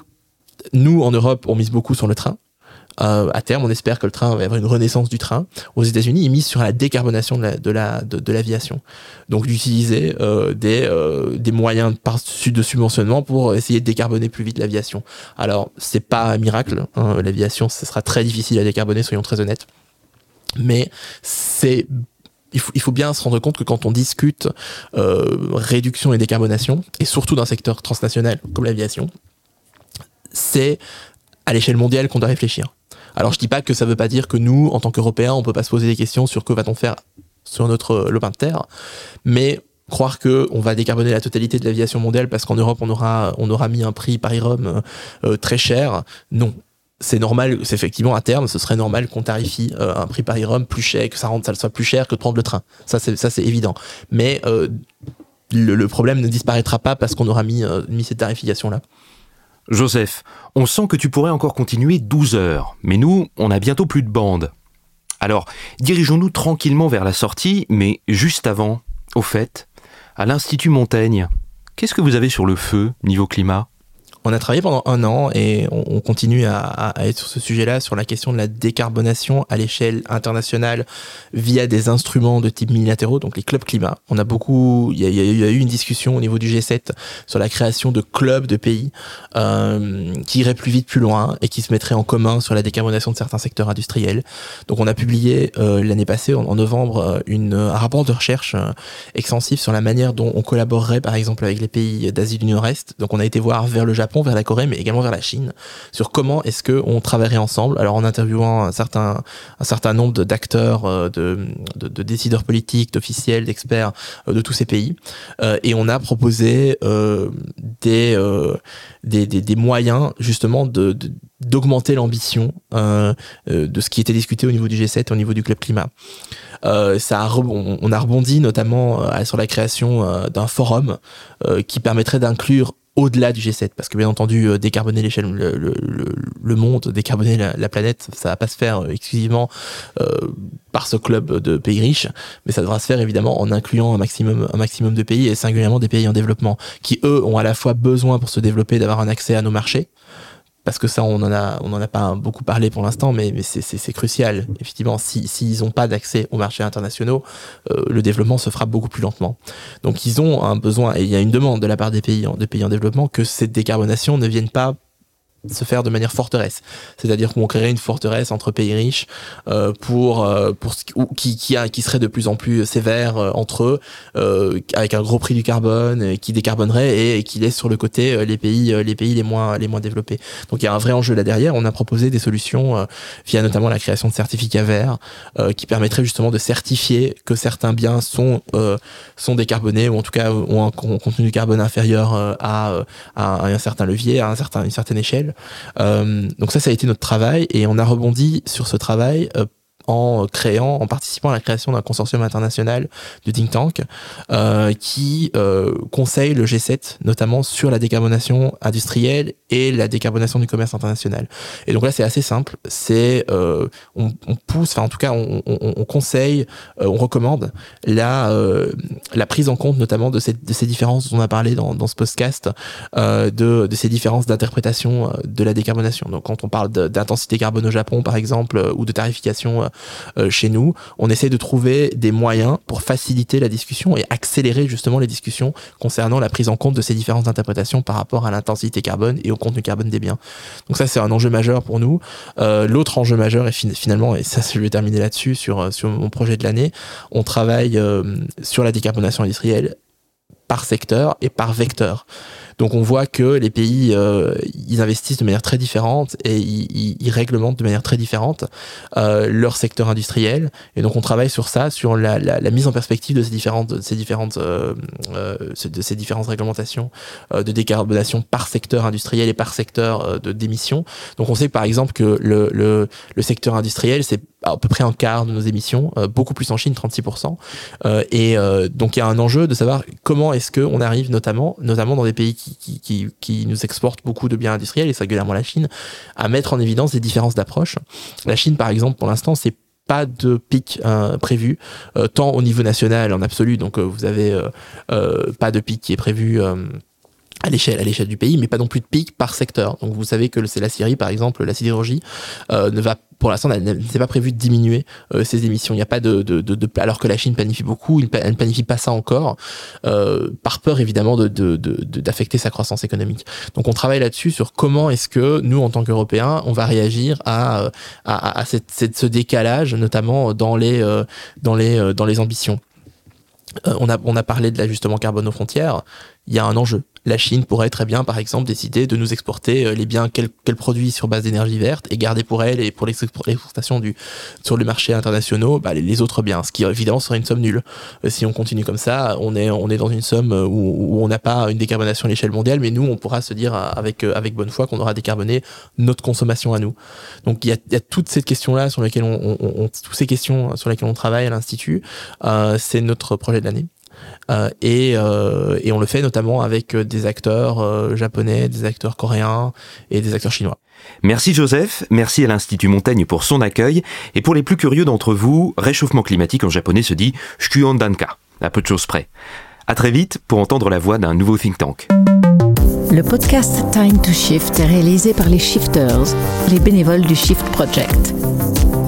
nous, en Europe, on mise beaucoup sur le train. Euh, à terme, on espère que le train va avoir une renaissance du train. Aux États-Unis, ils misent sur la décarbonation de. La, de, de, l'aviation. Donc, d'utiliser euh, des, euh, des moyens de, de subventionnement pour essayer de décarboner plus vite l'aviation. Alors, c'est pas un miracle. Hein. L'aviation, ce sera très difficile à décarboner, soyons très honnêtes. Mais c'est il faut, bien se rendre compte que quand on discute euh, réduction et décarbonation, et surtout d'un secteur transnational comme l'aviation, c'est à l'échelle mondiale qu'on doit réfléchir. Alors je dis pas que ça veut pas dire que nous, en tant qu'Européens, on peut pas se poser des questions sur que va-t-on faire sur notre lopin de terre, mais croire que on va décarboner la totalité de l'aviation mondiale parce qu'en Europe on aura on aura mis un prix Paris-Rome euh, très cher, non c'est normal, c'est effectivement à terme, ce serait normal qu'on tarifie euh, un prix Paris-Rome plus cher, que ça rende ça soit plus cher que de prendre le train. Ça, c'est évident. Mais euh, le, le, problème ne disparaîtra pas parce qu'on aura mis, euh, mis cette tarification là. Joseph, on sent que tu pourrais encore continuer 12 heures, mais nous, on a bientôt plus de bande. Alors, dirigeons-nous tranquillement vers la sortie, mais juste avant, au fait, à l'Institut Montaigne, qu'est-ce que vous avez sur le feu niveau climat? On a travaillé pendant un an et on, on continue à, être sur ce sujet-là, sur la question de la décarbonation à l'échelle internationale via des instruments de type multilatéraux, donc les clubs climat. On a beaucoup, il y a, eu une discussion au niveau du G7 sur la création de clubs de pays euh, qui iraient plus vite, plus loin et qui se mettraient en commun sur la décarbonation de certains secteurs industriels. Donc on a publié euh, l'année passée, en, novembre, euh, un rapport de recherche extensif sur la manière dont on collaborerait, par exemple, avec les pays d'Asie du Nord-Est. Donc on a été voir vers le Japon vers la Corée, mais également vers la Chine, sur comment est-ce que on travaillerait ensemble. Alors en interviewant un certain, un certain nombre d'acteurs, euh, de, de, de, décideurs politiques, d'officiels, d'experts euh, de tous ces pays, euh, et on a proposé des, des, des, moyens justement de, d'augmenter l'ambition de ce qui était discuté au niveau du G7 au niveau du club climat. Ça on a rebondi notamment sur la création d'un forum qui permettrait d'inclure au-delà du G7 parce que bien entendu euh, décarboner le, monde décarboner la, la, planète ça va pas se faire euh, exclusivement euh, par ce club de pays riches mais ça devra se faire évidemment en incluant un maximum de pays et singulièrement des pays en développement qui eux ont à la fois besoin pour se développer d'avoir un accès à nos marchés parce que ça, on en a, pas beaucoup parlé pour l'instant, mais, c'est crucial. Effectivement, s'ils si, n'ont pas d'accès aux marchés internationaux, euh, le développement se fera beaucoup plus lentement. Donc, ils ont un besoin, et il y a une demande de la part des pays, des pays en développement, que cette décarbonation ne vienne pas se faire de manière forteresse. C'est-à-dire qu'on créerait une forteresse entre pays riches euh, pour, euh, pour qui, qui, a, qui serait de plus en plus sévère euh, entre eux, euh, avec un gros prix du carbone, qui décarbonerait et, et, qui laisse sur le côté euh, les pays, les pays les moins, les moins développés. Donc il y a un vrai enjeu là derrière. On a proposé des solutions via notamment la création de certificats verts qui permettraient justement de certifier que certains biens sont, sont décarbonés ou en tout cas ont un contenu de carbone inférieur à, à un certain levier, à un certain, une certaine échelle. Euh, donc ça, ça a été notre travail et on a rebondi sur ce travail euh, en créant, en participant à la création d'un consortium international de think tank euh, qui euh, conseille le G7 notamment sur la décarbonation industrielle et la décarbonation du commerce international. Et donc là, c'est assez simple. C'est euh, on, on, pousse, enfin en tout cas, on, on, on conseille, euh, on recommande la euh, la prise en compte notamment de, cette, de ces différences dont on a parlé dans, dans ce podcast, de, de ces différences d'interprétation de la décarbonation. Donc quand on parle d'intensité carbone au Japon, par exemple, ou de tarification chez nous, on essaie de trouver des moyens pour faciliter la discussion et accélérer justement les discussions concernant la prise en compte de ces différentes interprétations par rapport à l'intensité carbone et au contenu carbone des biens. Donc ça, c'est un enjeu majeur pour nous. L'autre enjeu majeur est finalement, et ça, je vais terminer là-dessus sur, sur mon projet de l'année, on travaille sur la décarbonation industrielle par secteur et par vecteur. Donc on voit que les pays, euh, ils investissent de manière très différente et ils, ils, réglementent de manière très différente euh, leur secteur industriel. Et donc on travaille sur ça, sur la, mise en perspective de ces différentes, de ces différentes, euh, euh de ces différentes réglementations de décarbonation par secteur industriel et par secteur de d'émissions. Donc on sait par exemple que le, le, le secteur industriel, c'est à peu près un quart de nos émissions, beaucoup plus en Chine, 36%. et donc il y a un enjeu de savoir comment est-ce qu'on arrive notamment, dans des pays qui nous exporte beaucoup de biens industriels, et singulièrement la Chine, à mettre en évidence des différences d'approche. La Chine, par exemple, pour l'instant, c'est pas de pic euh, prévu, euh, tant au niveau national en absolu, donc euh, vous avez pas de pic qui est prévu à l'échelle à l'échelle du pays mais pas non plus de pic par secteur donc vous savez que c'est la Syrie par exemple la sidérurgie ne va pour l'instant, elle n'est pas prévu de diminuer euh, ses émissions. Il n'y a pas de, de, de, alors que la Chine planifie beaucoup, elle ne planifie pas ça encore, euh, par peur évidemment d'affecter sa croissance économique. Donc on travaille là-dessus sur comment est-ce que nous, en tant qu'Européens, on va réagir à, à, à cette, cette, ce décalage, notamment dans les, euh, dans les, euh, dans les ambitions. Euh, on, a, on a parlé de l'ajustement carbone aux frontières. Il y a un enjeu la Chine pourrait très bien, par exemple, décider de nous exporter euh, les biens qu'elle produit sur base d'énergie verte et garder pour elle et pour l'exportation du sur le marché international bah, les, autres biens, ce qui évidemment serait une somme nulle. Euh, si on continue comme ça, on est on est dans une somme euh, où, on n'a pas une décarbonation à l'échelle mondiale, mais nous on pourra se dire avec avec bonne foi qu'on aura décarboné notre consommation à nous. Donc il y a, y a toutes ces questions là sur lesquelles on, on, toutes ces questions sur lesquelles on travaille à l'institut. Euh, c'est notre projet de l'année. Euh, et, euh, et, on le fait notamment avec euh, des acteurs japonais, des acteurs coréens et des acteurs chinois. Merci Joseph, merci à l'Institut Montaigne pour son accueil, et pour les plus curieux d'entre vous, réchauffement climatique en japonais se dit Danka, à peu de choses près. À très vite pour entendre la voix d'un nouveau think tank. Le podcast Time to Shift est réalisé par les Shifters, les bénévoles du Shift Project.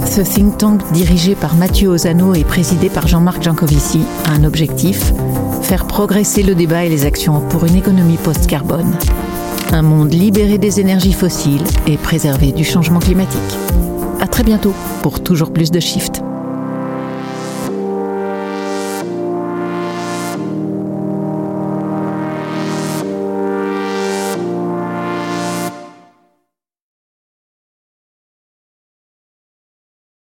Ce think tank dirigé par Mathieu Ozano et présidé par Jean-Marc Jancovici a un objectif faire progresser le débat et les actions pour une économie post-carbone. Un monde libéré des énergies fossiles et préservé du changement climatique. À très bientôt pour toujours plus de Shift.